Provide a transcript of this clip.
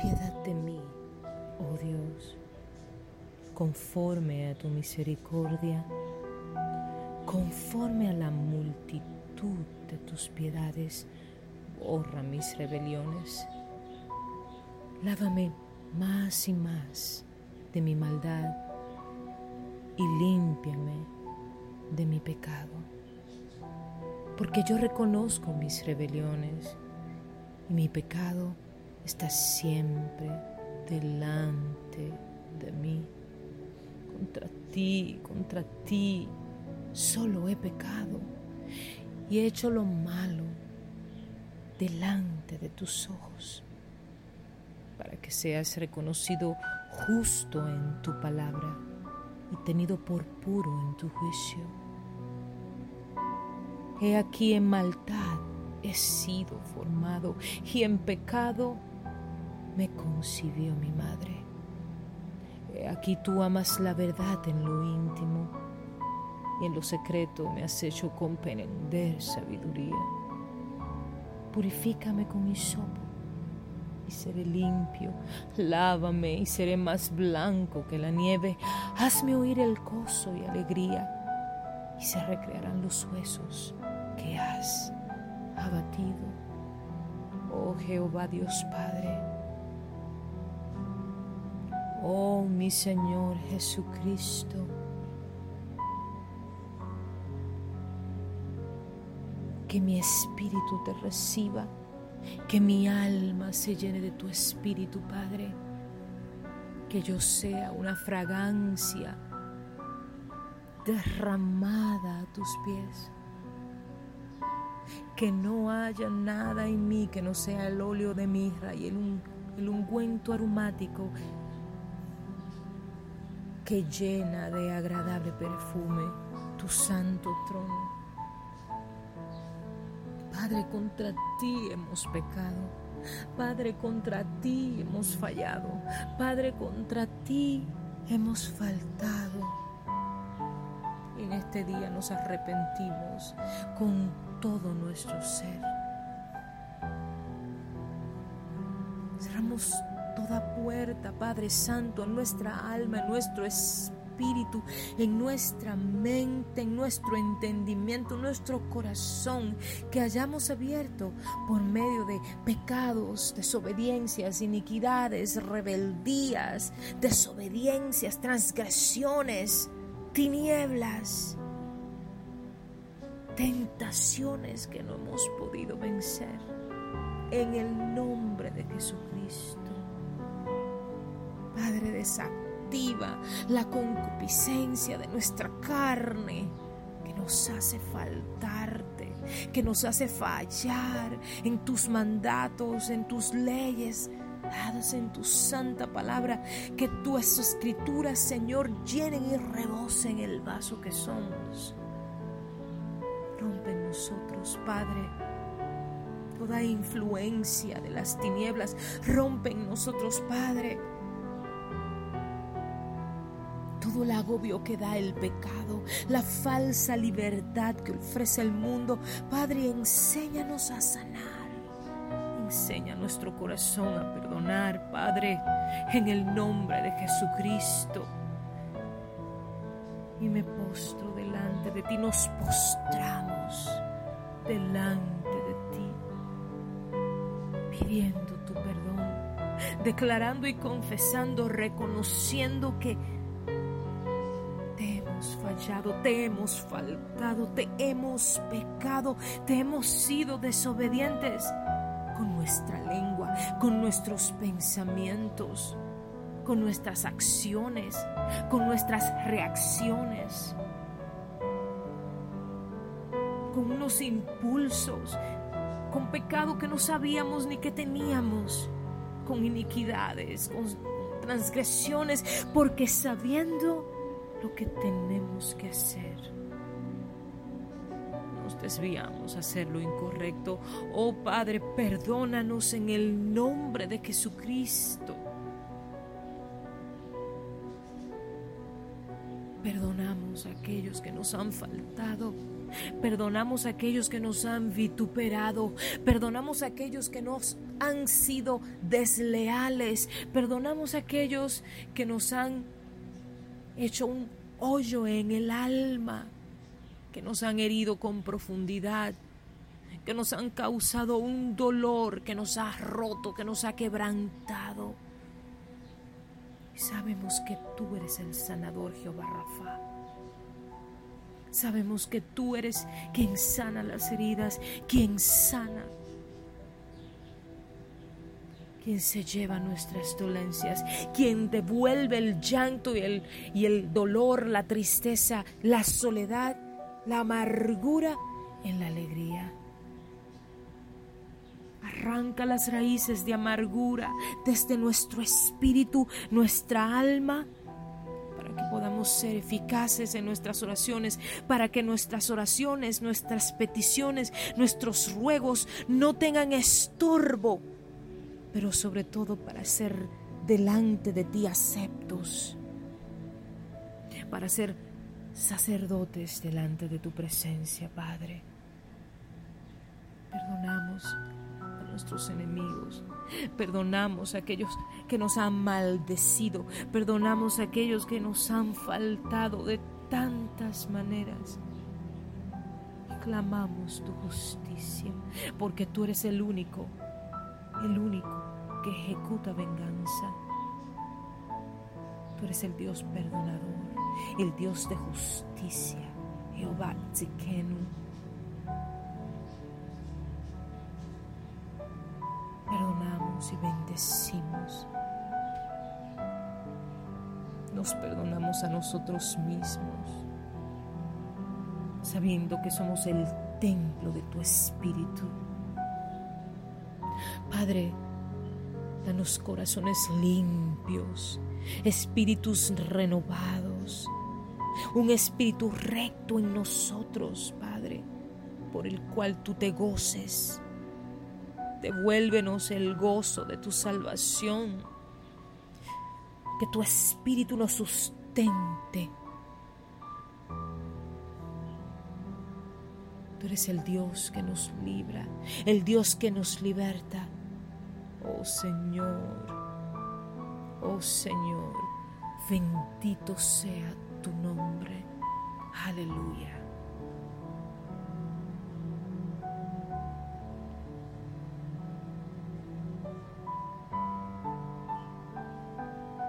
piedad de mí, oh Dios, conforme a tu misericordia, conforme a la multitud de tus piedades, borra mis rebeliones. Lávame más y más de mi maldad y límpiame de mi pecado. Porque yo reconozco mis rebeliones y mi pecado está siempre delante de mí. Contra ti, contra ti, solo he pecado y he hecho lo malo delante de tus ojos, para que seas reconocido justo en tu palabra y tenido por puro en tu juicio. He aquí en maldad he sido formado y en pecado me concibió mi madre. Aquí tú amas la verdad en lo íntimo y en lo secreto me has hecho comprender sabiduría. Purifícame con hisopo y seré limpio. Lávame y seré más blanco que la nieve. Hazme oír el gozo y alegría y se recrearán los huesos que has abatido. Oh Jehová Dios Padre. Oh mi Señor Jesucristo. Que mi espíritu te reciba que mi alma se llene de tu espíritu, Padre. Que yo sea una fragancia derramada a tus pies. Que no haya nada en mí que no sea el óleo de mirra y el, el ungüento aromático que llena de agradable perfume tu santo trono. Padre, contra ti hemos pecado. Padre, contra ti hemos fallado. Padre, contra ti hemos faltado. En este día nos arrepentimos con todo nuestro ser. Cerramos toda puerta, Padre Santo, en nuestra alma, en nuestro espíritu en nuestra mente, en nuestro entendimiento, en nuestro corazón, que hayamos abierto por medio de pecados, desobediencias, iniquidades, rebeldías, desobediencias, transgresiones, tinieblas, tentaciones que no hemos podido vencer. En el nombre de Jesucristo. Padre de Sacro la concupiscencia de nuestra carne que nos hace faltarte, que nos hace fallar en tus mandatos, en tus leyes, dadas en tu santa palabra, que tus escrituras, Señor, llenen y rebosen el vaso que somos. Rompe en nosotros, Padre, toda influencia de las tinieblas. Rompe en nosotros, Padre el agobio que da el pecado, la falsa libertad que ofrece el mundo. Padre, enséñanos a sanar. Enseña nuestro corazón a perdonar, Padre, en el nombre de Jesucristo. Y me postro delante de ti, nos postramos delante de ti, pidiendo tu perdón, declarando y confesando, reconociendo que te hemos faltado, te hemos pecado, te hemos sido desobedientes con nuestra lengua, con nuestros pensamientos, con nuestras acciones, con nuestras reacciones, con unos impulsos, con pecado que no sabíamos ni que teníamos, con iniquidades, con transgresiones, porque sabiendo lo que tenemos que hacer. Nos desviamos a hacer lo incorrecto. Oh Padre, perdónanos en el nombre de Jesucristo. Perdonamos a aquellos que nos han faltado. Perdonamos a aquellos que nos han vituperado. Perdonamos a aquellos que nos han sido desleales. Perdonamos a aquellos que nos han hecho un hoyo en el alma, que nos han herido con profundidad, que nos han causado un dolor, que nos ha roto, que nos ha quebrantado. Y sabemos que tú eres el sanador, Jehová Rafa. Sabemos que tú eres quien sana las heridas, quien sana, quien se lleva nuestras dolencias, quien devuelve el llanto y el, y el dolor, la tristeza, la soledad, la amargura en la alegría. Arranca las raíces de amargura desde nuestro espíritu, nuestra alma, para que podamos ser eficaces en nuestras oraciones, para que nuestras oraciones, nuestras peticiones, nuestros ruegos no tengan estorbo, pero sobre todo para ser delante de ti aceptos, para ser sacerdotes delante de tu presencia, Padre. Perdonamos nuestros enemigos. Perdonamos a aquellos que nos han maldecido. Perdonamos a aquellos que nos han faltado de tantas maneras. Clamamos tu justicia, porque tú eres el único, el único que ejecuta venganza. Tú eres el Dios perdonador, el Dios de justicia, Jehová Tzikenu. y bendecimos. Nos perdonamos a nosotros mismos, sabiendo que somos el templo de tu Espíritu. Padre, danos corazones limpios, espíritus renovados, un espíritu recto en nosotros, Padre, por el cual tú te goces Devuélvenos el gozo de tu salvación. Que tu espíritu nos sustente. Tú eres el Dios que nos libra, el Dios que nos liberta. Oh Señor, oh Señor, bendito sea tu nombre. Aleluya.